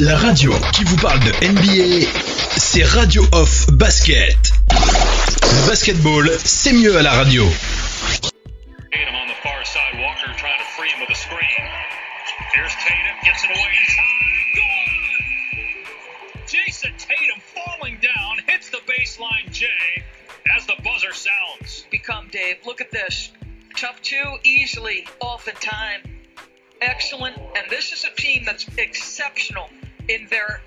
La radio qui vous parle de NBA, c'est Radio Off Basket. Le basketball, c'est mieux à la radio. Tatum on the far side. Walker trying to free him with a screen. Here's Tatum, gets it away in time. Good! Jason Tatum falling down, hits the baseline J as the buzzer sounds. become, Dave. Look at this. Tough two, easily, off in time. Excellent. And this is a team that's exceptional in their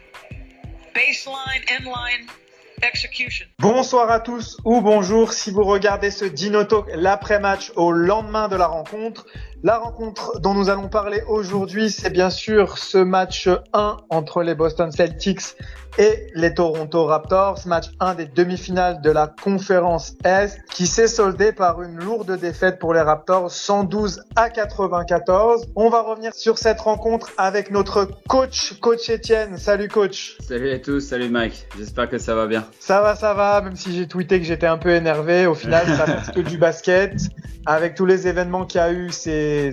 baseline, end line execution. Bonsoir à tous ou bonjour si vous regardez ce Dino Talk l'après-match au lendemain de la rencontre. La rencontre dont nous allons parler aujourd'hui, c'est bien sûr ce match 1 entre les Boston Celtics et les Toronto Raptors, match 1 des demi-finales de la conférence Est, qui s'est soldé par une lourde défaite pour les Raptors, 112 à 94. On va revenir sur cette rencontre avec notre coach, coach Étienne. Salut coach. Salut à tous, salut Mike, j'espère que ça va bien. Ça va, ça va, même si j'ai tweeté que j'étais un peu énervé, au final, ça reste que du basket. Avec tous les événements qu'il y a eu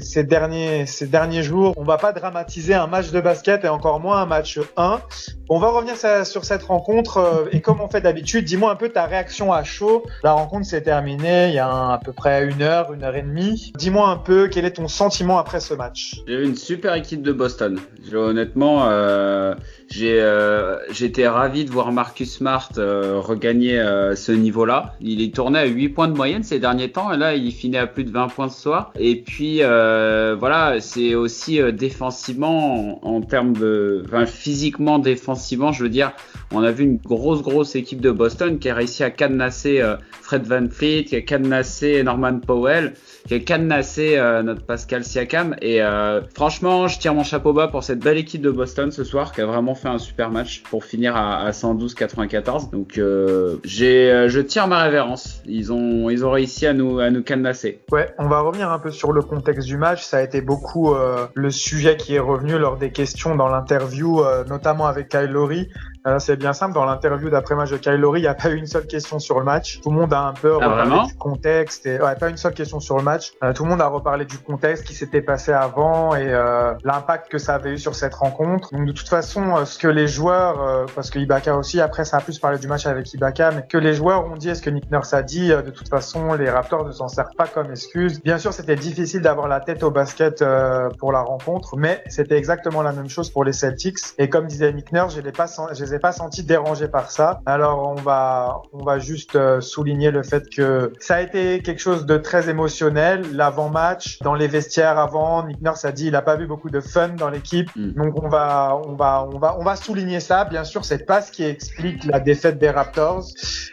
ces, derniers, ces derniers jours, on va pas dramatiser un match de basket et encore moins un match 1. On va revenir sur cette rencontre euh, et comme on fait d'habitude, dis-moi un peu ta réaction à chaud. La rencontre s'est terminée il y a à peu près une heure, une heure et demie. Dis-moi un peu quel est ton sentiment après ce match? J'ai eu une super équipe de Boston. Honnêtement, euh, j'ai euh, j'étais ravi de voir Marcus Smart euh, regagner euh, ce niveau-là. Il est tourné à 8 points de moyenne ces derniers temps et là il finit à plus de 20 points ce soir. Et puis euh, voilà, c'est aussi défensivement en, en, termes de enfin physiquement défensivement, je veux dire, on a vu une grosse grosse équipe de Boston qui a réussi à cadenasser Fred Van Fleet, qui a cadenassé Norman Powell, qui a cadenassé notre Pascal Siakam et franchement, je tire mon chapeau bas pour cette belle équipe de Boston ce soir qui a vraiment fait un super match pour finir à, à 112-94. Donc euh, j'ai, je tire ma révérence. Ils ont, ils ont réussi à nous, à nous cadenasser. Ouais, on va revenir un peu sur le contexte du match. Ça a été beaucoup euh, le sujet qui est revenu lors des questions dans l'interview, euh, notamment avec Kyle Lowry. Euh, c'est bien simple, dans l'interview d'après-match de Kyle Lowry, il n'y a pas eu une seule question sur le match. Tout le monde a un peu ah, reparlé du contexte. Et, ouais, pas une seule question sur le match. Euh, tout le monde a reparlé du contexte qui s'était passé avant et euh, l'impact que ça avait eu sur cette rencontre. Donc de toute façon, euh, ce que les joueurs, euh, parce que Ibaka aussi, après ça a plus parlé du match avec Ibaka, mais que les joueurs ont dit, est-ce que Nick Nurse a dit, de toute façon, les Raptors ne s'en servent pas comme excuse. Bien sûr, c'était difficile d'avoir la tête au basket pour la rencontre, mais c'était exactement la même chose pour les Celtics. Et comme disait Nick Nurse, je, pas, je les ai pas sentis dérangés par ça. Alors on va on va juste euh, souligner le fait que ça a été quelque chose de très émotionnel l'avant-match dans les vestiaires avant Nick Nurse a dit il a pas vu beaucoup de fun dans l'équipe. Mm. Donc on va on va on va on va souligner ça bien sûr, c'est pas ce qui explique la défaite des Raptors.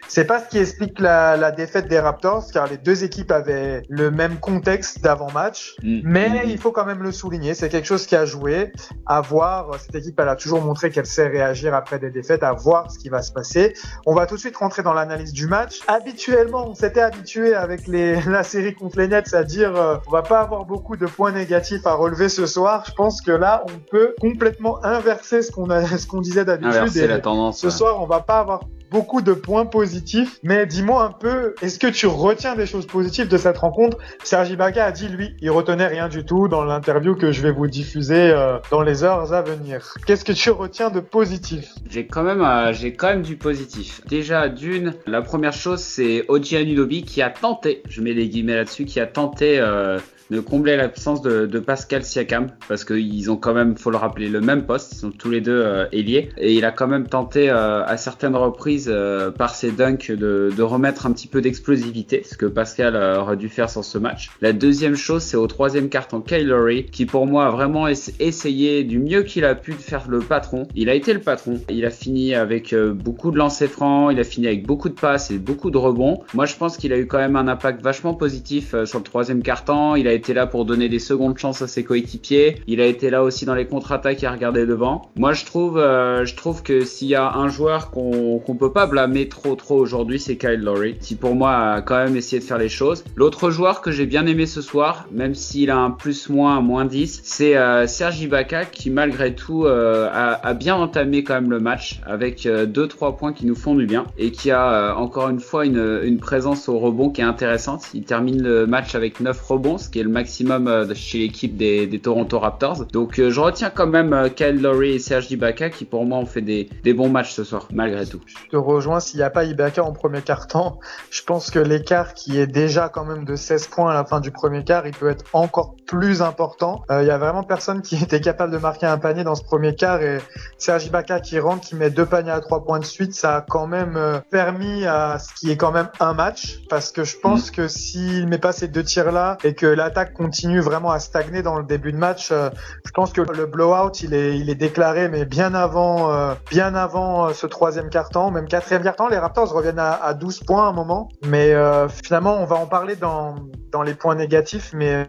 C'est pas ce qui explique la, la défaite des Raptors car les deux équipes avaient le même contexte d'avant-match, mm. mais mm. il faut quand même le souligner, c'est quelque chose qui a joué à voir cette équipe elle a toujours montré qu'elle sait réagir après des défaites à voir ce qui va se passer. On va tout de suite rentrer dans l'analyse du match. Habituellement, on s'était habitué avec les, la série contre les Nets à dire euh, on va pas avoir beaucoup de points négatifs à relever ce soir. Je pense que là, on peut complètement inverser ce qu'on disait d'habitude. Inverser la tendance. Ce ouais. soir, on va pas avoir beaucoup de points positifs. Mais dis-moi un peu, est-ce que tu retiens des choses positives de cette rencontre? Sergi Ibaka a dit, lui, il retenait rien du tout dans l'interview que je vais vous diffuser euh, dans les heures à venir. Qu'est-ce que tu retiens de positif? J'ai quand même, euh, j'ai quand même du positif. Déjà, d'une, la première chose, c'est Oji Anunobi qui a tenté, je mets des guillemets là-dessus, qui a tenté euh, de combler l'absence de, de, Pascal Siakam parce qu'ils ont quand même, faut le rappeler, le même poste, ils sont tous les deux euh, et il a quand même tenté euh, à certaines reprises euh, par ses dunks de, de, remettre un petit peu d'explosivité, ce que Pascal aurait dû faire sur ce match. La deuxième chose, c'est au troisième carton Kyle Lowry qui pour moi a vraiment essayé du mieux qu'il a pu de faire le patron. Il a été le patron. Il a fini avec beaucoup de lancers francs, il a fini avec beaucoup de passes et beaucoup de rebonds. Moi, je pense qu'il a eu quand même un impact vachement positif sur le troisième carton. Il a été là pour donner des secondes chances à ses coéquipiers. Il a été là aussi dans les contre-attaques et à regarder devant. Moi, je trouve, euh, je trouve que s'il y a un joueur qu'on qu peut pas blâmer trop trop aujourd'hui, c'est Kyle Lowry, qui pour moi a quand même essayé de faire les choses. L'autre joueur que j'ai bien aimé ce soir, même s'il a un plus-moins, moins 10, c'est euh, Sergi Ibaka qui malgré tout euh, a, bien entamé quand même le match avec 2-3 points qui nous font du bien et qui a encore une fois une, une présence au rebond qui est intéressante. Il termine le match avec 9 rebonds, ce qui est le maximum chez l'équipe des, des, Toronto Raptors. Donc je retiens quand même Kyle Lowry et Serge Ibaka qui pour moi ont fait des, des bons matchs ce soir, malgré tout. Je te rejoins, s'il n'y a pas Ibaka en premier quart-temps, je pense que l'écart qui est déjà quand même de 16 points à la fin du premier quart, il peut être encore plus important. Euh, il y a vraiment personne qui était capable de marquer un panier dans ce premier quart et Serge Ibaka qui rentre, qui met deux paniers à trois points de suite, ça a quand même euh, permis à ce qui est quand même un match parce que je pense mm. que s'il met pas ces deux tirs là et que l'attaque continue vraiment à stagner dans le début de match, euh, je pense que le blowout il est déclaré mais bien avant bien avant ce troisième quart-temps, même quatrième quart-temps, les Raptors reviennent à, à 12 points à un moment, mais finalement on va en parler dans les points négatifs, mais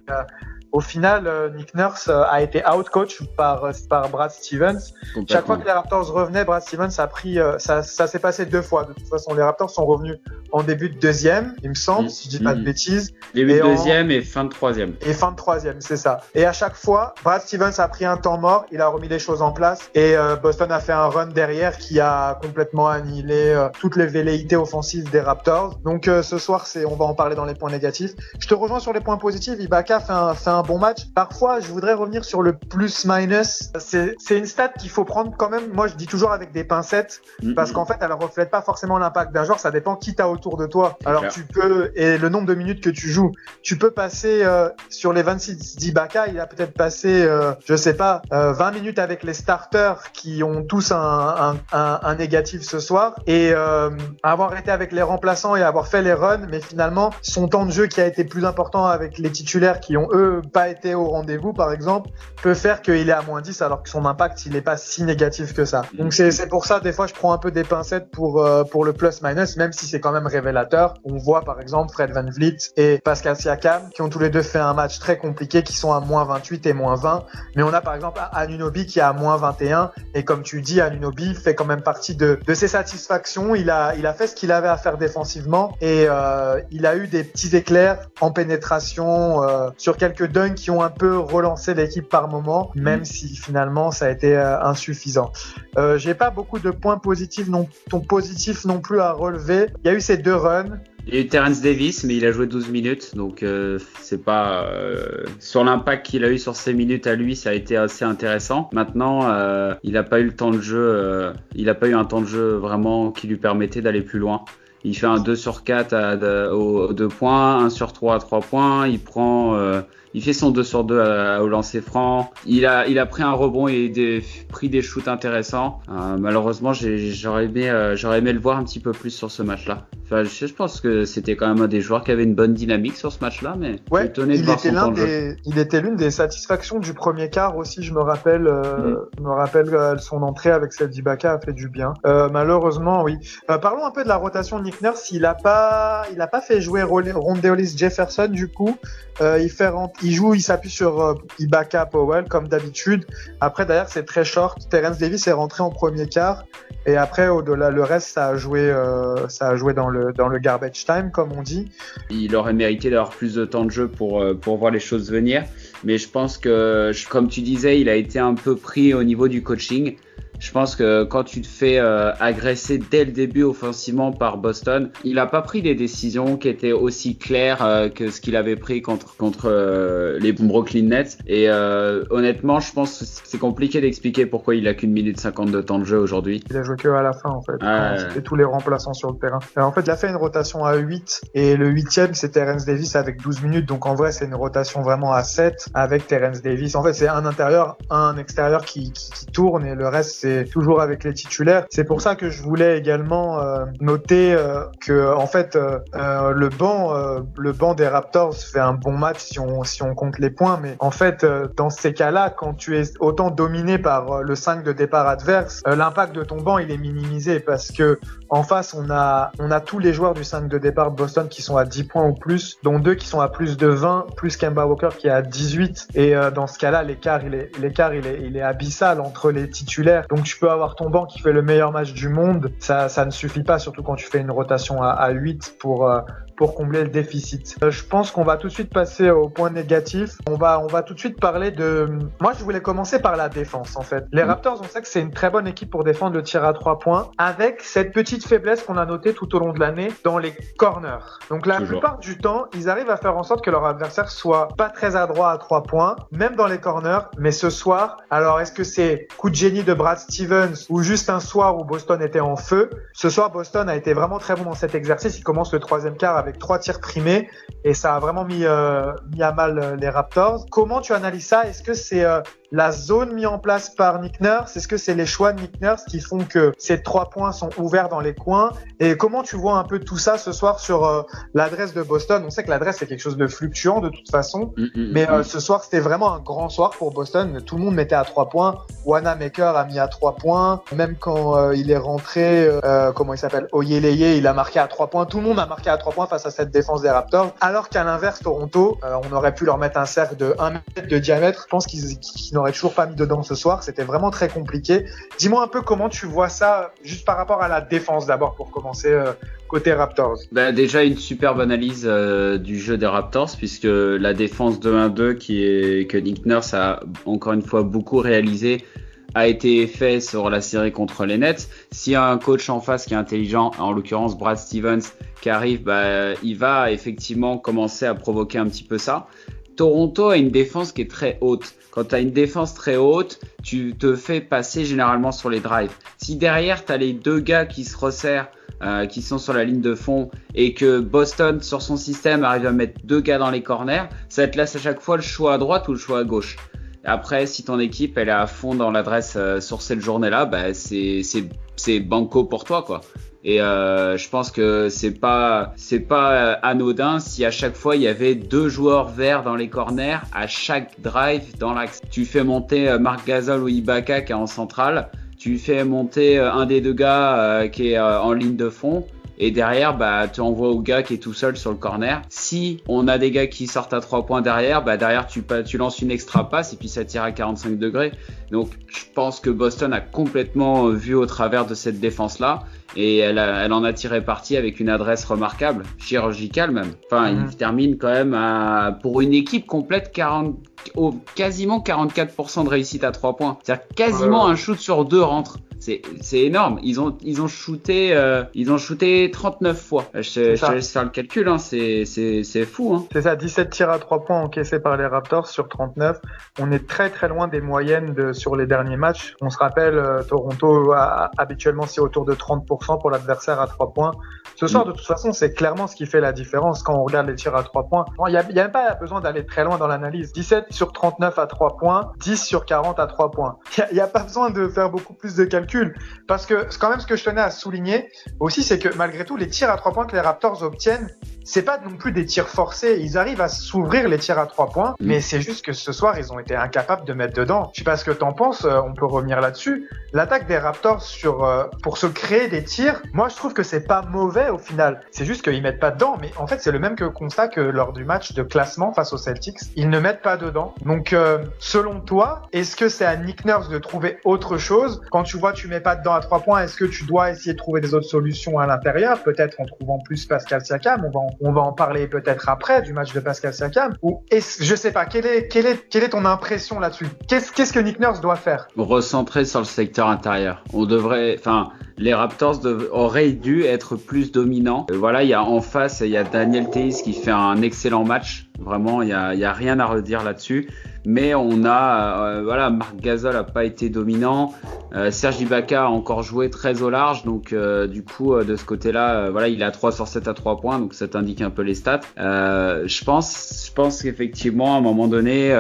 au final, euh, Nick Nurse euh, a été out-coach par, euh, par Brad Stevens. Chaque fois que les Raptors revenaient, Brad Stevens a pris, ça, ça s'est passé deux fois. De toute façon, les Raptors sont revenus en début de deuxième, il me semble, mm. si je dis pas de mm. bêtises. Début de deuxième et fin de troisième. Et fin de troisième, c'est ça. Et à chaque fois, Brad Stevens a pris un temps mort, il a remis les choses en place et Boston a fait un run derrière qui a complètement annihilé toutes les velléités offensives des Raptors. Donc ce soir, c'est, on va en parler dans les points négatifs. Je te rejoins sur les points positifs. Ibaka fait un, fait un bon match. Parfois, je voudrais revenir sur le plus-minus. C'est une stat qu'il faut prendre quand même. Moi, je dis toujours avec des pincettes parce qu'en fait, elle reflète pas forcément l'impact d'un joueur. Ça dépend qui t'as autour de toi. Alors, tu peux, et le nombre de minutes que tu joues, tu peux passer euh, sur les 26 d'Ibaka. Il a peut-être passé, euh, je sais pas, 20 euh, minutes avec les starters qui ont tous un, un, un, un négatif ce soir et avoir été avec les remplaçants et avoir fait les runs, mais finalement, son temps de jeu qui a été plus important avec les titulaires qui ont eux pas été au rendez-vous, par exemple, peut faire qu'il est à moins 10 alors que son impact, il n'est pas si négatif que ça. Donc c'est pour ça, des fois, je prends un peu des pincettes pour, euh, pour le plus-minus, même si c'est quand même révélateur. On voit, par exemple, Fred Van Vliet et Pascal Siakam, qui ont tous les deux fait un match très compliqué, qui sont à moins 28 et moins 20. Mais on a, par exemple, Anunobi qui est à moins 21. Et comme tu dis, Anunobi fait quand même partie de, de ses satisfactions. Il a, il a fait ce qu'il avait à faire défensivement et euh, il a eu des petits éclairs en pénétration euh, sur quelques dunks qui ont un peu relancé l'équipe par moment, même si finalement ça a été euh, insuffisant. Euh, J'ai pas beaucoup de points positifs non, ton positif non plus à relever. Il y a eu ces deux runs. Il y a eu Terence Davis, mais il a joué 12 minutes, donc euh, c'est pas euh, sur l'impact qu'il a eu sur ces minutes à lui, ça a été assez intéressant. Maintenant, euh, il n'a pas eu le temps de jeu, il n'a pas eu un temps de jeu vraiment qui lui permettait d'aller plus loin. Il fait un 2 sur 4 à, aux 2 points, 1 sur 3 à 3 points. Il prend il fait son 2 sur 2 au lancer franc. Il a, il a pris un rebond et des, pris des shoots intéressants. Euh, malheureusement, j'aurais aimé, euh, j'aurais aimé le voir un petit peu plus sur ce match-là. Enfin, je, pense que c'était quand même un des joueurs qui avait une bonne dynamique sur ce match-là, mais ouais, étonné de voir était son des, Il était l'une des satisfactions du premier quart aussi. Je me rappelle, euh, mm. je me rappelle son entrée avec celle d'Ibaka a fait du bien. malheureusement, oui. parlons un peu de la rotation de Nick Nurse. Il a pas, il a pas fait jouer Rondeolis Jefferson du coup. il fait il joue, il s'appuie sur euh, Ibaka Powell comme d'habitude. Après d'ailleurs c'est très short. Terence Davis est rentré en premier quart et après au-delà le reste ça a joué euh, ça a joué dans le dans le garbage time comme on dit. Il aurait mérité d'avoir plus de temps de jeu pour euh, pour voir les choses venir. Mais je pense que comme tu disais, il a été un peu pris au niveau du coaching. Je pense que quand tu te fais euh, agresser dès le début offensivement par Boston, il n'a pas pris des décisions qui étaient aussi claires euh, que ce qu'il avait pris contre contre euh, les Brooklyn Nets. Et honnêtement, je pense que c'est compliqué d'expliquer pourquoi il a qu'une minute 50 de temps de jeu aujourd'hui. Il a joué que à la fin en fait. C'était tous les remplaçants sur le terrain. en fait, il a fait une rotation à 8 et le huitième c'est Terence Davis avec 12 minutes. Donc en vrai, c'est une rotation vraiment à 7 avec Terence Davis. En fait, c'est un intérieur, un extérieur qui, qui, qui tourne et le reste c'est toujours avec les titulaires. C'est pour ça que je voulais également euh, noter euh, que en fait euh, le banc le banc des Raptors fait un bon match si on si on compte les points mais en fait dans ces cas-là quand tu es autant dominé par le 5 de départ adverse, l'impact de ton banc il est minimisé parce que en face on a on a tous les joueurs du 5 de départ Boston qui sont à 10 points ou plus, dont deux qui sont à plus de 20, plus Kemba Walker qui est à 18 et dans ce cas-là l'écart il est l'écart il est il est abyssal entre les titulaires. Donc tu peux avoir ton banc qui fait le meilleur match du monde, ça, ça ne suffit pas, surtout quand tu fais une rotation à, à 8 pour, euh, pour combler le déficit. Euh, je pense qu'on va tout de suite passer au point négatif. On va, on va tout de suite parler de. Moi, je voulais commencer par la défense, en fait. Les mm. Raptors, on sait que c'est une très bonne équipe pour défendre le tir à trois points, avec cette petite faiblesse qu'on a notée tout au long de l'année dans les corners. Donc, la plupart du temps, ils arrivent à faire en sorte que leur adversaire soit pas très adroit à trois points, même dans les corners. Mais ce soir, alors, est-ce que c'est coup de génie de Brad Stevens ou juste un soir où Boston était en feu? Ce soir, Boston a été vraiment très bon dans cet exercice. Il commence le troisième quart avec avec trois tirs primés et ça a vraiment mis, euh, mis à mal euh, les Raptors. Comment tu analyses ça? Est-ce que c'est euh, la zone mise en place par Nick Nurse? Est-ce que c'est les choix de Nick Nurse qui font que ces trois points sont ouverts dans les coins? Et comment tu vois un peu tout ça ce soir sur l'adresse de Boston? On sait que l'adresse c'est quelque chose de fluctuant de toute façon, mm, mm, mais mm. ce soir c'était vraiment un grand soir pour Boston. Tout le monde mettait à trois points. Wanamaker a mis à trois points. Même quand il est rentré, comment il s'appelle? Oyeleye, il a marqué à trois points. Tout le monde a marqué à trois points face à cette défense des Raptors. Alors qu'à l'inverse, Toronto, euh, on aurait pu leur mettre un cercle de 1 mètre de diamètre. Je pense qu'ils n'auraient toujours pas mis dedans ce soir. C'était vraiment très compliqué. Dis-moi un peu comment tu vois ça, juste par rapport à la défense d'abord pour commencer. Euh, côté Raptors bah, Déjà une superbe analyse euh, du jeu des Raptors puisque la défense 2-1-2 qui que Nick Nurse a encore une fois beaucoup réalisé a été fait sur la série contre les Nets. S'il y a un coach en face qui est intelligent, en l'occurrence Brad Stevens, qui arrive, bah, il va effectivement commencer à provoquer un petit peu ça. Toronto a une défense qui est très haute. Quand tu as une défense très haute, tu te fais passer généralement sur les drives. Si derrière, tu as les deux gars qui se resserrent, euh, qui sont sur la ligne de fond, et que Boston, sur son système, arrive à mettre deux gars dans les corners, ça te laisse à chaque fois le choix à droite ou le choix à gauche. Après, si ton équipe elle est à fond dans l'adresse euh, sur cette journée-là, bah, c'est c'est banco pour toi quoi. Et euh, je pense que c'est pas c'est pas euh, anodin si à chaque fois il y avait deux joueurs verts dans les corners à chaque drive dans l'axe. Tu fais monter Marc Gasol ou Ibaka qui est en centrale, tu fais monter un des deux gars qui est en ligne de fond et derrière, bah, tu envoies au gars qui est tout seul sur le corner. Si on a des gars qui sortent à 3 points derrière, bah, derrière, tu, tu lances une extra passe et puis ça tire à 45 degrés. Donc, je pense que Boston a complètement vu au travers de cette défense-là et elle, elle, en a tiré parti avec une adresse remarquable, chirurgicale même. Enfin, il mhm. termine quand même à, pour une équipe complète 40, quasiment 44% de réussite à 3 points. C'est-à-dire quasiment un shoot sur deux rentre c'est énorme. Ils ont, ils ont shooté, euh, ils ont shooté 39 fois. Je, je laisse faire le calcul, hein. c'est fou. Hein. C'est ça, 17 tirs à 3 points encaissés par les Raptors sur 39. On est très très loin des moyennes de, sur les derniers matchs. On se rappelle, euh, Toronto a, habituellement c'est autour de 30% pour l'adversaire à 3 points. Ce soir, de toute façon, c'est clairement ce qui fait la différence quand on regarde les tirs à 3 points. Il n'y a, y a même pas besoin d'aller très loin dans l'analyse. 17 sur 39 à 3 points, 10 sur 40 à 3 points. Il n'y a, a, pas besoin de faire beaucoup plus de calculs parce que quand même ce que je tenais à souligner aussi, c'est que malgré tout, les tirs à trois points que les Raptors obtiennent, c'est pas non plus des tirs forcés. Ils arrivent à s'ouvrir les tirs à trois points, mm. mais c'est juste que ce soir, ils ont été incapables de mettre dedans. Je sais pas ce que t'en penses, euh, on peut revenir là-dessus. L'attaque des Raptors sur, euh, pour se créer des tirs, moi je trouve que c'est pas mauvais au final. C'est juste qu'ils mettent pas dedans, mais en fait c'est le même que constat que lors du match de classement face aux Celtics. Ils ne mettent pas dedans. Donc euh, selon toi, est-ce que c'est à Nick Nurse de trouver autre chose? Quand tu vois tu mets pas dedans à trois points, est-ce que tu dois essayer de trouver des autres solutions à l'intérieur Peut-être en trouvant plus Pascal Siakam, on va en on va en parler peut-être après du match de Pascal Siakam. Ou je sais pas, quelle est, quelle est, quelle est ton impression là-dessus? Qu'est-ce qu'est-ce que Nick Nurse doit faire? Recentrer sur le secteur intérieur. On devrait, enfin, les Raptors auraient dû être plus dominants. Euh, voilà, il y a en face, il y a Daniel Theis qui fait un excellent match. Vraiment, il y a, y a rien à redire là-dessus. Mais on a euh, voilà Marc Gasol a pas été dominant. Euh, Serge Ibaka a encore joué très au large. Donc euh, du coup de ce côté-là voilà il a 3 sur 7 à 3 points. Donc ça t'indique un peu les stats. Je pense je pense qu'effectivement à un moment donné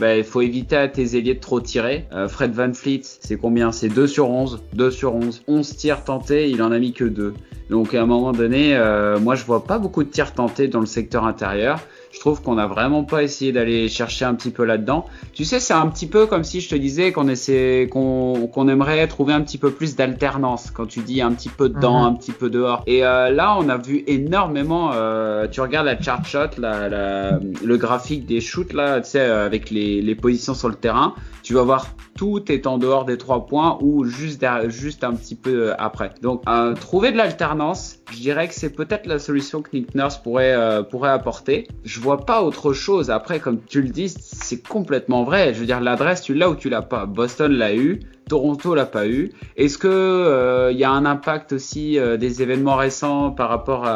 bah, il faut éviter à tes ailiers de trop tirer. Fred Van Fleet c'est combien? C'est 2 sur 11 2 sur 11 11 tirs tentés il en a mis que 2 donc à un moment donné moi je vois pas beaucoup de tirs tentés dans le secteur intérieur trouve qu'on n'a vraiment pas essayé d'aller chercher un petit peu là-dedans. Tu sais, c'est un petit peu comme si je te disais qu'on essaie, qu'on aimerait trouver un petit peu plus d'alternance. Quand tu dis un petit peu dedans, mhm. un petit peu dehors. Et euh, là, on a vu énormément. Euh, tu regardes la chart shot, la, le graphique des shoots là, tu sais, avec les, les positions sur le terrain. Tu vas voir tout est en dehors des trois points ou juste, juste un petit peu après. Donc, trouver de l'alternance, je dirais que c'est peut-être la solution que Nick Nurse pourrait, pourrait apporter. Je vois pas autre chose. Après, comme tu le dis, c'est complètement vrai. Je veux dire, l'adresse, tu l'as ou tu l'as pas. Boston l'a eu. Toronto l'a pas eu. Est-ce que il euh, y a un impact aussi euh, des événements récents par rapport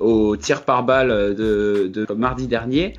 au tir par balle de, de mardi dernier?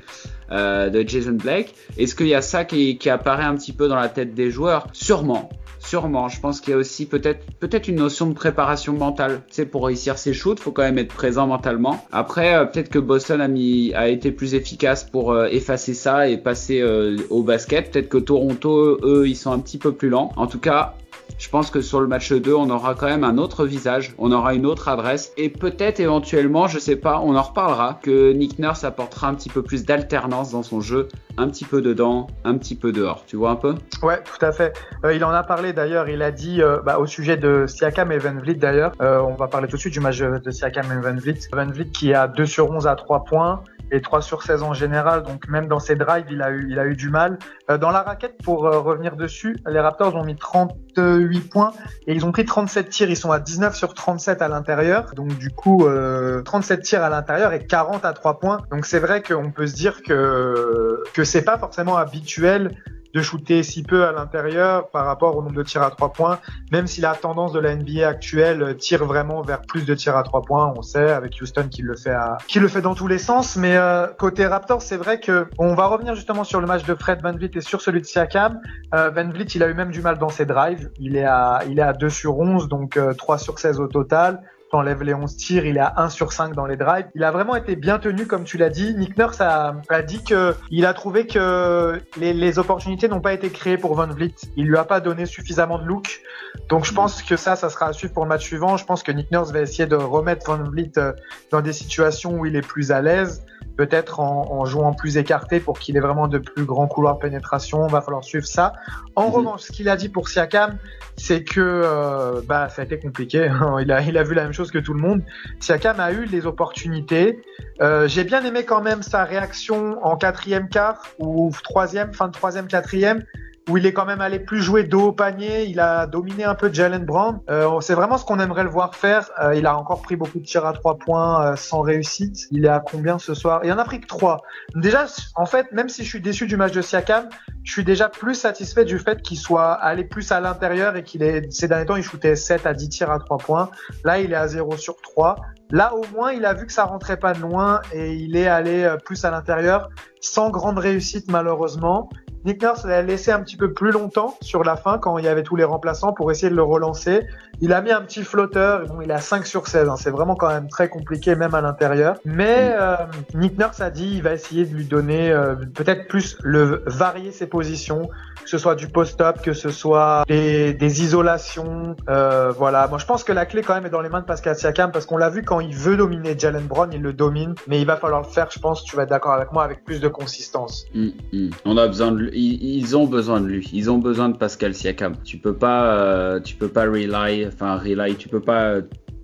Euh, de Jason Blake Est-ce qu'il y a ça qui, qui apparaît un petit peu dans la tête des joueurs? Sûrement. Sûrement, je pense qu'il y a aussi peut-être peut-être une notion de préparation mentale. Tu sais, pour réussir ses shoots, faut quand même être présent mentalement. Après, euh, peut-être que Boston a mis a été plus efficace pour euh, effacer ça et passer euh, au basket. Peut-être que Toronto, eux, ils sont un petit peu plus lents. En tout cas, je pense que sur le match 2, on aura quand même un autre visage, on aura une autre adresse et peut-être éventuellement, je sais pas, on en reparlera, que Nick Nurse apportera un petit peu plus d'alternance dans son jeu, un petit peu dedans, un petit peu dehors. Tu vois un peu? Ouais, tout à fait. Euh, il en a parlé d'ailleurs, il a dit euh, bah, au sujet de Siakam et Van Vliet d'ailleurs, euh, on va parler tout de suite du match de Siakam et Van Vliet. Van Vliet qui a 2 sur 11 à 3 points et 3 sur 16 en général. Donc même dans ses drives, il a eu, il a eu du mal. Euh, dans la raquette, pour euh, revenir dessus, les Raptors ont mis 38 points et ils ont pris 37 tirs. Ils sont à 19 sur 37 à l'intérieur. Donc du coup, euh, 37 tirs à l'intérieur et 40 à 3 points. Donc c'est vrai qu'on peut se dire que que c'est pas forcément habituel de shooter si peu à l'intérieur par rapport au nombre de tirs à trois points, même si la tendance de la NBA actuelle tire vraiment vers plus de tirs à trois points, on sait, avec Houston qui le fait à, qui le fait dans tous les sens. Mais euh, côté Raptors, c'est vrai que on va revenir justement sur le match de Fred Van Vliet et sur celui de Siakam. Euh, Van Vliet, il a eu même du mal dans ses drives. Il est à, il est à 2 sur 11, donc 3 euh, sur 16 au total enlève les 11 tirs, il est à 1 sur 5 dans les drives. Il a vraiment été bien tenu, comme tu l'as dit. Nick Nurse a, a dit que il a trouvé que les, les opportunités n'ont pas été créées pour Van Vliet. Il lui a pas donné suffisamment de look. Donc je pense que ça, ça sera à suivre pour le match suivant. Je pense que Nick Nurse va essayer de remettre Van Vliet euh, dans des situations où il est plus à l'aise peut-être en, en, jouant plus écarté pour qu'il ait vraiment de plus grands couloirs de pénétration. Va falloir suivre ça. En mhm. revanche, ce qu'il a dit pour Siakam, c'est que euh, bah ça a été compliqué. il a il a vu la même chose que tout le monde. Siakam a eu les opportunités. Euh, J'ai bien aimé quand même sa réaction en quatrième quart ou troisième, fin de troisième, quatrième où il est quand même allé plus jouer dos au panier. Il a dominé un peu Jalen Brown. Euh, c'est vraiment ce qu'on aimerait le voir faire. Euh, il a encore pris beaucoup de tirs à trois points euh, sans réussite. Il est à combien ce soir? Il en a pris que trois. Déjà, en fait, même si je suis déçu du match de Siakam, je suis déjà plus satisfait du fait qu'il soit allé plus à l'intérieur et qu'il est ces derniers temps il shootait 7 à 10 tirs à trois points. Là, il est à 0 sur 3. Là, au moins, il a vu que ça rentrait pas de loin et il est allé euh, plus à l'intérieur sans grande réussite malheureusement. Nick Nurse l'a laissé un petit peu plus longtemps sur la fin quand il y avait tous les remplaçants pour essayer de le relancer. Il a mis un petit flotteur, bon, il a 5 sur 16, hein. c'est vraiment quand même très compliqué même à l'intérieur. Mais euh, Nick Nurse a dit il va essayer de lui donner euh, peut-être plus le varier ses positions, que ce soit du post-up, que ce soit des, des isolations. Euh, voilà, moi je pense que la clé quand même est dans les mains de Pascal Siakam parce qu'on l'a vu quand il veut dominer Jalen Brown, il le domine, mais il va falloir le faire, je pense, tu vas être d'accord avec moi, avec plus de consistance. Mm, mm. On a besoin de ils, ont besoin de lui. Ils ont besoin de Pascal Siakam. Tu peux pas, euh, tu peux pas rely, enfin rely, tu peux pas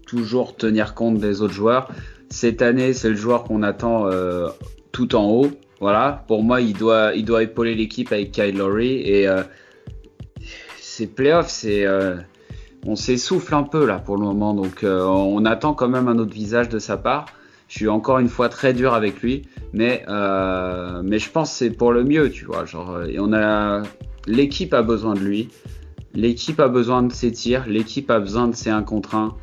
toujours tenir compte des autres joueurs. Cette année, c'est le joueur qu'on attend euh, tout en haut. Voilà. Pour moi, il doit, il doit épauler l'équipe avec Kyle Lowry et euh, ces playoffs, c'est on s'essouffle un peu là pour le moment, donc on attend quand même un autre visage de sa part. Je suis encore une fois très dur avec lui, mais euh, mais je pense que c'est pour le mieux, tu vois. Genre, euh, et on a l'équipe a besoin de lui, l'équipe a besoin de ses tirs, l'équipe a besoin de ses 1 contre 1.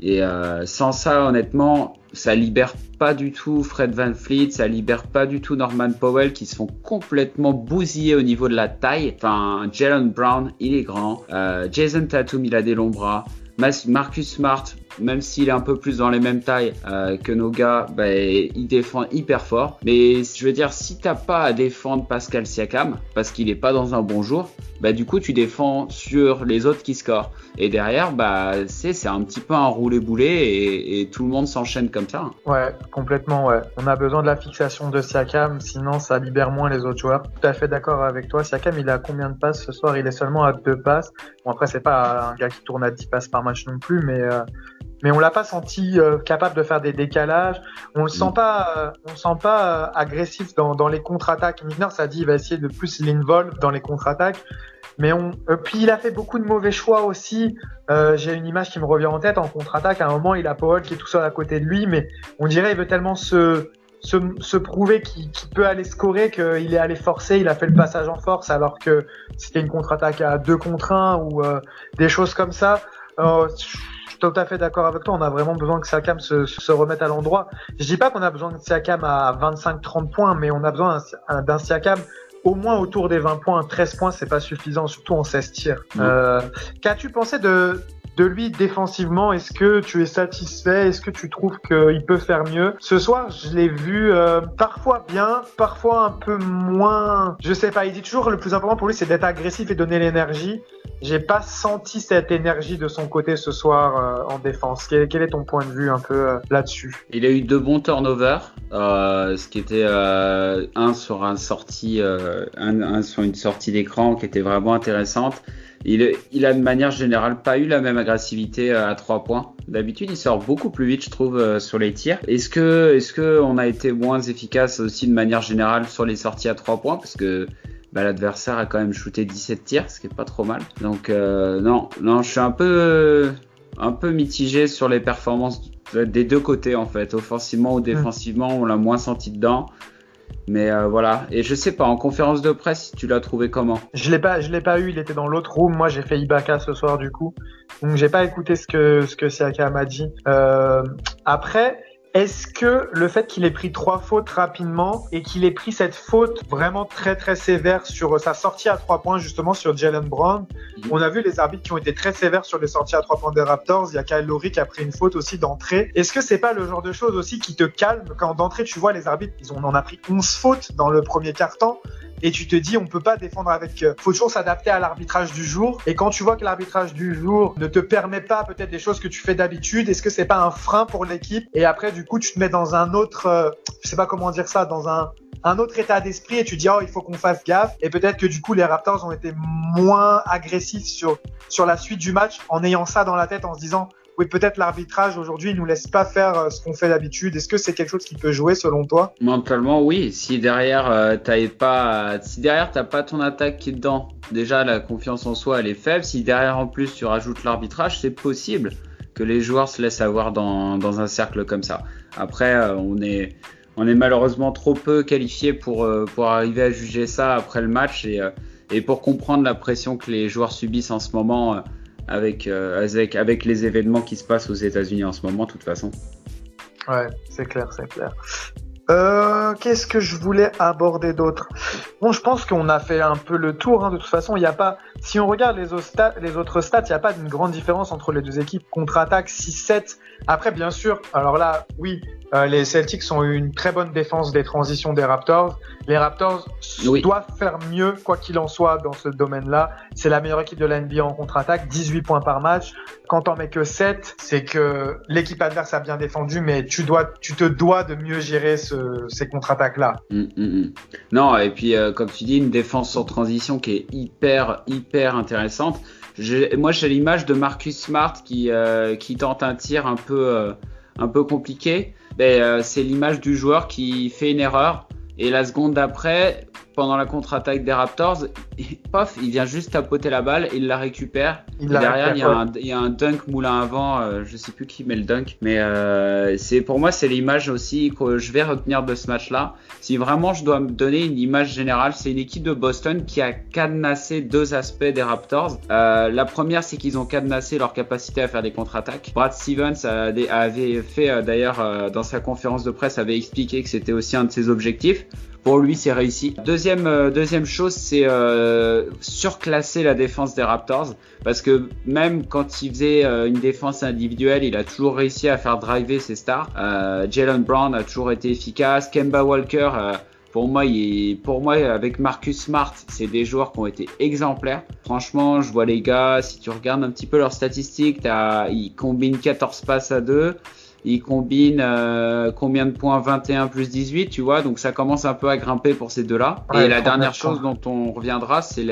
Et euh, sans ça, honnêtement, ça libère pas du tout Fred Van Fleet, ça libère pas du tout Norman Powell qui se font complètement bousiller au niveau de la taille. Enfin, Jalen Brown, il est grand. Euh, Jason Tatum, il a des longs bras. Marcus Smart, même s'il est un peu plus dans les mêmes tailles euh, que nos gars, bah, il défend hyper fort. Mais je veux dire, si t'as pas à défendre Pascal Siakam, parce qu'il est pas dans un bon jour, bah du coup tu défends sur les autres qui scorent. Et derrière, bah c'est c'est un petit peu un roulé boulet et, tout le monde s'enchaîne comme ça. Ouais, complètement ouais. On a besoin de la fixation de Siakam, sinon ça libère moins les autres joueurs. Tout à fait d'accord avec toi. Siakam, il a combien de passes ce soir? Il est seulement à deux passes. Bon après c'est pas un gars qui tourne à 10 passes par match non plus, mais euh, mais on l'a pas senti euh, capable de faire des décalages. On le sent mm. pas, euh, on le sent pas euh, agressif dans, dans les contre-attaques. Milner, ça dit, il va essayer de plus l'involve dans les contre-attaques. Mais on, euh, puis il a fait beaucoup de mauvais choix aussi. Euh, J'ai une image qui me revient en tête en contre-attaque. À un moment, il a Paul qui est tout seul à côté de lui, mais on dirait il veut tellement se se, se prouver qu'il peut aller scorer qu'il est allé forcer. Il a fait le passage en force alors que c'était une contre-attaque à deux contre un ou euh, des choses comme ça. Euh, je suis tout à fait d'accord avec toi. On a vraiment besoin que Siakam se, se remette à l'endroit. Je dis pas qu'on a besoin de Siakam à 25-30 points, mais on a besoin d'un Siakam au moins autour des 20 points. 13 points, c'est pas suffisant, surtout en 16 tirs. Euh, Qu'as-tu pensé de, de lui défensivement Est-ce que tu es satisfait? Est-ce que tu trouves qu'il peut faire mieux? Ce soir, je l'ai vu euh, parfois bien, parfois un peu moins. Je sais pas. Il dit toujours le plus important pour lui, c'est d'être agressif et donner l'énergie. J'ai pas senti cette énergie de son côté ce soir euh, en défense. Quel, est ton point de vue un peu euh, là-dessus? Il a eu deux bons turnovers, euh, ce qui était un sur un un, un sur une sortie d'écran qui était vraiment intéressante il, il, a de manière générale pas eu la même agressivité euh, à trois points. D'habitude, il sort beaucoup plus vite, je trouve, euh, sur les tirs. Est-ce que, est-ce que on a été moins efficace aussi de manière générale sur les sorties à trois points? Parce que bah, l'adversaire a quand même shooté 17 tirs, ce qui est pas trop mal. Donc euh, non, non, je suis un peu, un peu mitigé sur les performances des deux côtés en fait, offensivement ou défensivement, on l'a moins senti dedans. Mais euh, voilà, et je sais pas, en conférence de presse, tu l'as trouvé comment? Je l'ai pas, je l'ai pas eu. Il était dans l'autre room. Moi, j'ai fait Ibaka ce soir du coup, donc j'ai pas écouté ce que ce que Siaka m'a dit. Euh, après, est-ce que le fait qu'il ait pris trois fautes rapidement et qu'il ait pris cette faute vraiment très très sévère sur sa sortie à trois points justement sur Jalen Brown, on a vu les arbitres qui ont été très sévères sur les sorties à trois points des Raptors. Il y a Kyle Lowry qui a pris une faute aussi d'entrée. Est-ce que c'est pas le genre de choses aussi qui te calme quand d'entrée tu vois les arbitres, ils ont, on en a pris 11 fautes dans le premier quart temps et tu te dis on peut pas défendre avec euh, faut toujours s'adapter à l'arbitrage du jour. Et quand tu vois que l'arbitrage du jour ne te permet pas peut-être des choses que tu fais d'habitude est-ce que c'est pas un frein pour l'équipe? Et après du coup tu te mets dans un autre euh, je sais pas comment dire ça dans un un autre état d'esprit et tu dis oh il faut qu'on fasse gaffe. Et peut-être que du coup les Raptors ont été moins agressifs sur sur la suite du match en ayant ça dans la tête en se disant oui, peut-être l'arbitrage aujourd'hui nous laisse pas faire euh, ce qu'on fait d'habitude. Est-ce que c'est quelque chose qui peut jouer selon toi? Mentalement, oui. Si derrière euh, t'as pas, si derrière t'as pas ton attaque qui est dedans, déjà la confiance en soi elle est faible. Si derrière en plus tu rajoutes l'arbitrage, c'est possible que les joueurs se laissent avoir dans, dans un cercle comme ça. Après, euh, on est on est malheureusement trop peu qualifié pour pour arriver à juger ça après le match et et pour comprendre la pression que les joueurs subissent en ce moment avec, euh, avec, avec les événements qui se passent aux États-Unis en ce moment, de toute façon. Ouais, c'est clair, c'est clair. Euh, Qu'est-ce que je voulais aborder d'autre? Bon, je pense qu'on a fait un peu le tour. Hein. De toute façon, il n'y a pas. Si on regarde les, autres stats, les autres stats, il n'y a pas d'une grande différence entre les deux équipes. Contre-attaque 6-7. Après, bien sûr, alors là, oui, euh, les Celtics ont eu une très bonne défense des transitions des Raptors. Les Raptors doivent faire mieux, quoi qu'il en soit, dans ce domaine-là. C'est la meilleure équipe de la NBA en contre-attaque, 18 points par match. Quand on met que 7, c'est que l'équipe adverse a bien défendu, mais tu dois, tu te dois de mieux gérer ce, ces contre-attaques-là. Mm, mm, mm. Non, et puis euh, comme tu dis, une défense sans transition qui est hyper, hyper intéressante. Moi, j'ai l'image de Marcus Smart qui, euh, qui tente un tir un peu, un peu compliqué ben, euh, c'est l'image du joueur qui fait une erreur et la seconde d'après, pendant la contre-attaque des Raptors, pof, il vient juste tapoter la balle, il la récupère. Il derrière, il y, a un, il y, a un, dunk moulin avant, euh, je sais plus qui met le dunk, mais euh, c'est pour moi c'est l'image aussi que je vais retenir de ce match-là. Si vraiment je dois me donner une image générale, c'est une équipe de Boston qui a cadenassé deux aspects des Raptors. Euh, la première, c'est qu'ils ont cadenassé leur capacité à faire des contre-attaques. Brad Stevens avait fait euh, d'ailleurs dans sa conférence de presse avait expliqué que c'était aussi un de ses objectifs. Pour lui, c'est réussi. Deuxième, euh, deuxième chose, c'est euh, surclasser la défense des Raptors. Parce que même quand il faisait euh, une défense individuelle, il a toujours réussi à faire driver ses stars. Euh, Jalen Brown a toujours été efficace. Kemba Walker, pour moi, il pour moi, avec Marcus Smart, c'est des joueurs qui ont été exemplaires. Franchement, je vois les gars, si tu regardes un petit peu leurs statistiques, ils combinent 14 passes à deux il combine euh, combien de points? 21 plus 18, tu vois, donc ça commence un peu à grimper pour ces deux-là. et la dernière chose dont on reviendra, c'est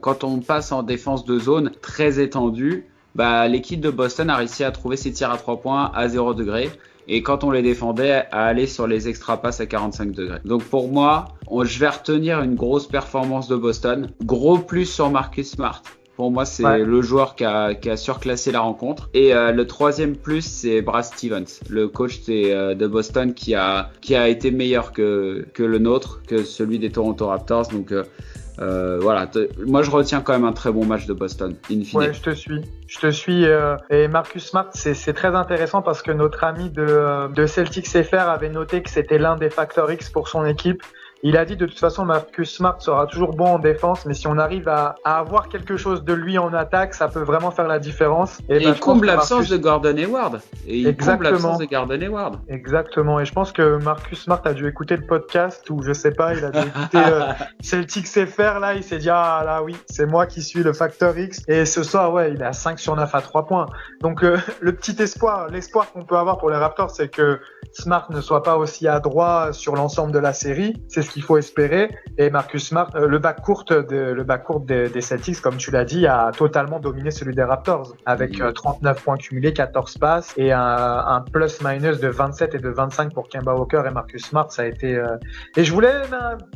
quand on passe en défense de zone très étendue, bah, l'équipe de Boston a réussi à trouver ses tirs à 3 points à 0 degré. et quand on les défendait, à aller sur les extra passes à 45 degrés. Donc pour moi, je vais retenir une grosse performance de Boston. Gros plus sur Marcus Smart. Pour moi, c'est le joueur qui a, qui a, surclassé la rencontre. Et euh, le troisième plus, c'est Brad Stevens, le coach euh, de Boston qui a, qui a été meilleur que, que le nôtre, que celui des Toronto Raptors. Donc euh, voilà, moi je retiens quand même un très bon match de Boston. In fine. Ouais, je te suis. Je te suis. et Marcus Smart, c'est très intéressant parce que notre ami de, de Celtics FR avait noté que c'était l'un des facteurs X pour son équipe. Il a dit de toute façon Marcus Smart sera toujours bon en défense, mais si on arrive à, avoir quelque chose de lui en attaque, ça peut vraiment faire la différence. Et, ben, il comble l'absence de Gordon Hayward. Et il comble l'absence de Gordon Hayward. Exactement. Et je pense que Marcus Smart a dû écouter le podcast ou je sais pas, il a dû écouter euh, Celtics FR là, il s'est dit ah là oui, c'est moi qui suis le facteur X. Et ce soir ouais, il est à 5 sur 9 à 3 points. Donc euh, le petit espoir, l'espoir qu'on peut avoir pour les Raptors, c'est que Smart ne soit pas aussi adroit sur l'ensemble de la série. C'est ce qu'il faut espérer. Et Marcus Smart, euh, le bac court, de, le bac court des, des, Celtics, comme tu l'as dit, a totalement dominé celui des Raptors, avec 39 euh, points cumulés, 14 passes et un, un plus-minus de 27 et de 25 pour Kemba Walker et Marcus Smart. Ça a été. Euh, et je voulais,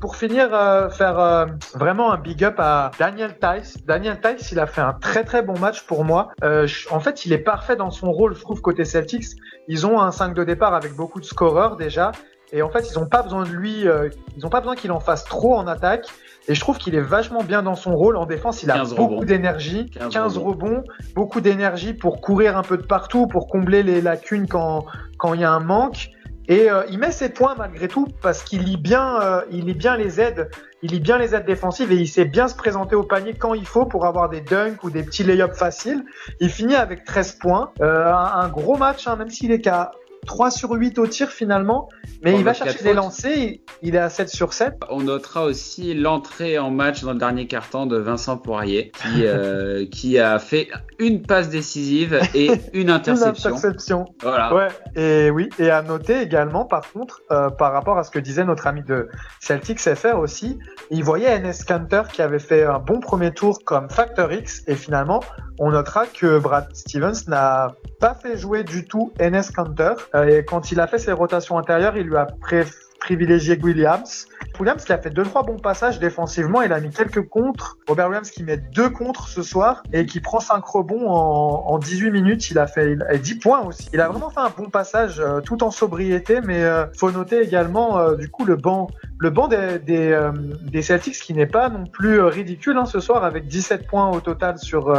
pour finir, faire vraiment un big up à Daniel Tice. Daniel Tice, il a fait un très très bon match pour moi. en fait, il est parfait dans son rôle, je trouve, côté Celtics. Ils ont un 5 de départ avec beaucoup de scoreurs déjà. Et en fait, ils n'ont pas besoin de lui, euh, ils n'ont pas besoin qu'il en fasse trop en attaque. Et je trouve qu'il est vachement bien dans son rôle. En défense, il a beaucoup d'énergie, 15, rebonds. beaucoup d'énergie pour courir un peu de partout, pour combler les lacunes quand quand il y a un manque. Et euh, il met ses points malgré tout parce qu'il lit bien, euh, il lit bien les aides, il lit bien les aides défensives et il sait bien se présenter au panier quand il faut pour avoir des dunks ou des petits lay-ups faciles. Il finit avec 13 points, un, un, gros match, hein, même s'il est qu'à 3 sur 8 au tir finalement, mais il va chercher des lancers, il est à 7 sur 7. On notera aussi l'entrée en match dans le dernier quart-temps de Vincent Poirier, qui, euh, qui a fait une passe décisive et une interception. une interception. Voilà. Ouais, et oui, et à noter également par contre, euh, par rapport à ce que disait notre ami de Celtics FR aussi, il voyait NS Canter qui avait fait un bon premier tour comme Factor X, et finalement, on notera que Brad Stevens n'a pas fait jouer du tout NS Canter. Euh, et quand il a fait ses rotations intérieures, il lui a privilégié Williams. Williams qui a fait deux trois bons passages défensivement, il a mis quelques contres. Robert Williams qui met deux contres ce soir et qui prend cinq rebonds en, en 18 minutes, il a fait il 10 points aussi. Il a vraiment fait un bon passage euh, tout en sobriété, mais euh, faut noter également euh, du coup le banc le banc des, des, des Celtics qui n'est pas non plus ridicule hein, ce soir avec 17 points au total sur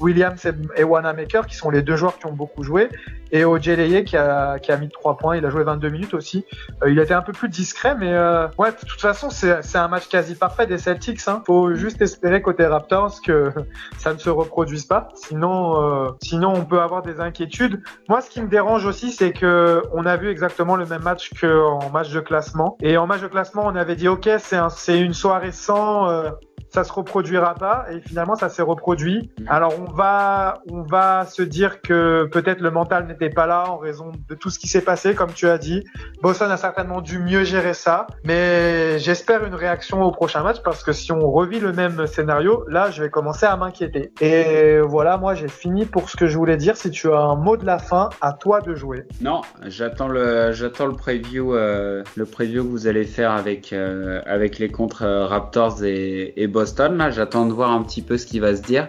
Williams et, et Wanamaker qui sont les deux joueurs qui ont beaucoup joué et Ojeleye qui a, qui a mis 3 points, il a joué 22 minutes aussi. il été un peu plus discret mais ouais de toute façon, c'est un match quasi parfait des Celtics. Hein. Faut juste espérer côté Raptors que ça ne se reproduise pas. Sinon, euh, sinon on peut avoir des inquiétudes. Moi, ce qui me dérange aussi, c'est que on a vu exactement le même match qu'en match de classement. Et en match de classement, on avait dit ok, c'est une soirée sans. Euh, ça se reproduira pas et finalement ça s'est reproduit. Mm. Alors on va on va se dire que peut-être le mental n'était pas là en raison de tout ce qui s'est passé comme tu as dit. Boston a certainement dû mieux gérer ça, mais j'espère une réaction au prochain match parce que si on revit le même scénario, là je vais commencer à m'inquiéter. Et voilà, moi j'ai fini pour ce que je voulais dire. Si tu as un mot de la fin, à toi de jouer. Non, j'attends le j'attends le preview euh, le preview que vous allez faire avec euh, avec les contre Raptors et, et Boston. Là, j'attends de voir un petit peu ce qui va se dire.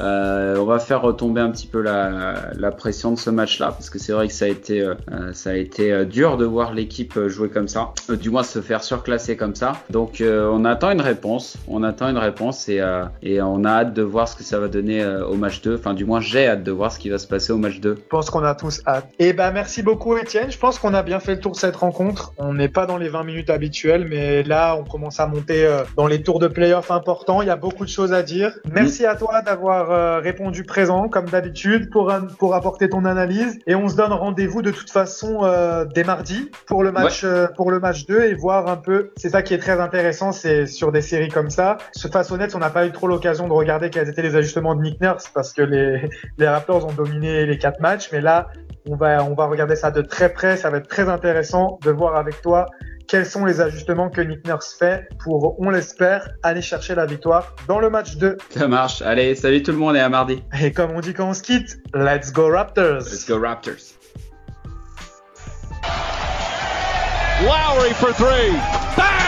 Euh, on va faire retomber un petit peu la, pression de ce match-là parce que c'est vrai que ça a été, euh, ça a été euh, dur de voir l'équipe jouer comme ça, du moins se faire surclasser comme ça. Donc on attend une réponse, on attend une réponse et, on a hâte de voir ce que ça va donner au match 2. Enfin, du moins j'ai hâte de voir ce qui va se passer au match 2. Je pense qu'on a tous hâte. Et eh ben merci beaucoup Étienne. Je pense qu'on a bien fait le tour de cette rencontre. On n'est pas dans les 20 minutes habituelles, mais là on commence à monter dans les tours de playoff Il y a beaucoup de choses à dire. Merci à toi d'avoir euh, répondu présent comme d'habitude pour pour apporter ton analyse. Et on se donne rendez-vous de toute façon euh, dès mardi pour le match euh, pour le match 2 et voir un peu c'est ça qui est très intéressant c'est sur des séries comme ça. Ce face honnête on n'a pas eu trop l'occasion de regarder quels étaient les ajustements de Nick Nurse parce que les les Raptors ont dominé les quatre matchs mais là on va on va regarder ça de très près. Ça va être très intéressant de voir avec toi quels sont les ajustements que Nick Nurse fait pour, on l'espère, aller chercher la victoire dans le match 2. Ça marche. Allez, salut tout le monde et à mardi. Et comme on dit quand on se quitte, let's go Raptors. Let's go Raptors. Lowry for three.